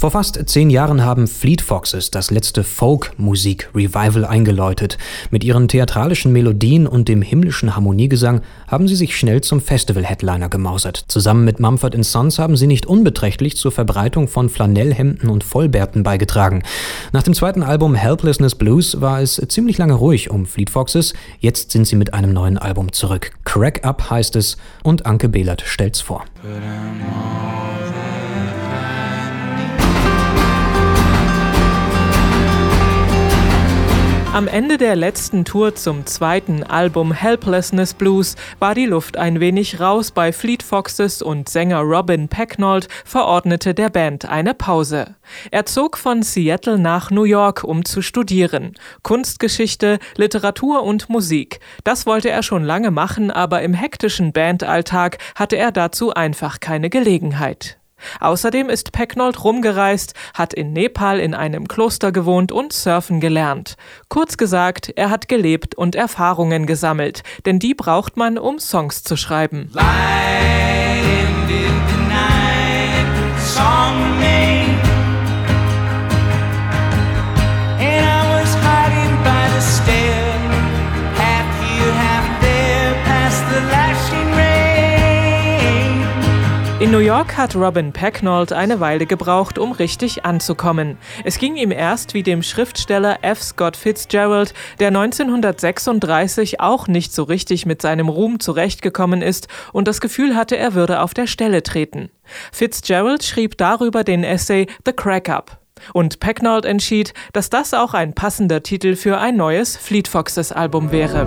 Vor fast zehn Jahren haben Fleet Foxes das letzte Folk-Musik-Revival eingeläutet. Mit ihren theatralischen Melodien und dem himmlischen Harmoniegesang haben sie sich schnell zum Festival-Headliner gemausert. Zusammen mit Mumford Sons haben sie nicht unbeträchtlich zur Verbreitung von Flanellhemden und Vollbärten beigetragen. Nach dem zweiten Album Helplessness Blues war es ziemlich lange ruhig um Fleet Foxes. Jetzt sind sie mit einem neuen Album zurück. Crack Up heißt es und Anke Behlert stellt's vor. Am Ende der letzten Tour zum zweiten Album Helplessness Blues war die Luft ein wenig raus bei Fleet Foxes und Sänger Robin Pecknold verordnete der Band eine Pause. Er zog von Seattle nach New York, um zu studieren. Kunstgeschichte, Literatur und Musik. Das wollte er schon lange machen, aber im hektischen Bandalltag hatte er dazu einfach keine Gelegenheit. Außerdem ist Pecknold rumgereist, hat in Nepal in einem Kloster gewohnt und surfen gelernt. Kurz gesagt, er hat gelebt und Erfahrungen gesammelt, denn die braucht man, um Songs zu schreiben. In New York hat Robin Pecknold eine Weile gebraucht, um richtig anzukommen. Es ging ihm erst wie dem Schriftsteller F. Scott Fitzgerald, der 1936 auch nicht so richtig mit seinem Ruhm zurechtgekommen ist und das Gefühl hatte, er würde auf der Stelle treten. Fitzgerald schrieb darüber den Essay The Crack Up. Und Pecknold entschied, dass das auch ein passender Titel für ein neues Fleet Foxes Album wäre.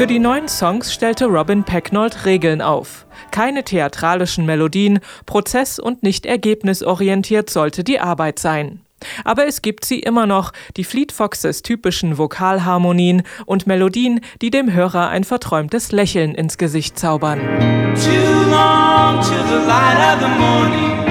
Für die neuen Songs stellte Robin Pecknold Regeln auf. Keine theatralischen Melodien, prozess- und nicht ergebnisorientiert sollte die Arbeit sein. Aber es gibt sie immer noch, die Fleet Foxes typischen Vokalharmonien und Melodien, die dem Hörer ein verträumtes Lächeln ins Gesicht zaubern. To the light of the morning.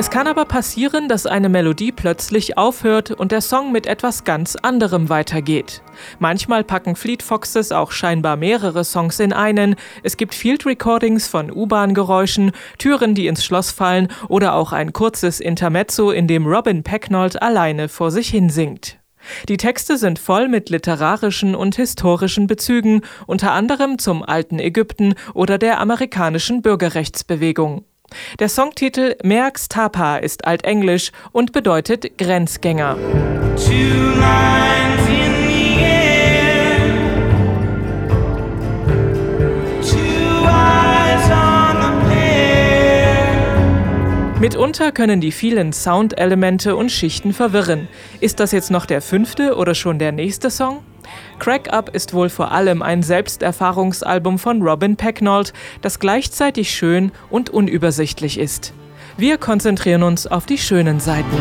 Es kann aber passieren, dass eine Melodie plötzlich aufhört und der Song mit etwas ganz anderem weitergeht. Manchmal packen Fleet Foxes auch scheinbar mehrere Songs in einen. Es gibt Field Recordings von U-Bahn-Geräuschen, Türen, die ins Schloss fallen oder auch ein kurzes Intermezzo, in dem Robin Pecknold alleine vor sich hin singt. Die Texte sind voll mit literarischen und historischen Bezügen, unter anderem zum alten Ägypten oder der amerikanischen Bürgerrechtsbewegung. Der Songtitel Merks Tapa ist altenglisch und bedeutet Grenzgänger. Mitunter können die vielen Soundelemente und Schichten verwirren. Ist das jetzt noch der fünfte oder schon der nächste Song? Crack Up ist wohl vor allem ein Selbsterfahrungsalbum von Robin Pecknold, das gleichzeitig schön und unübersichtlich ist. Wir konzentrieren uns auf die schönen Seiten.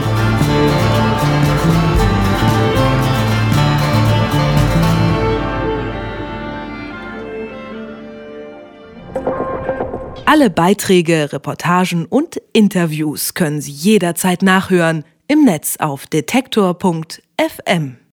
Alle Beiträge, Reportagen und Interviews können Sie jederzeit nachhören im Netz auf detektor.fm.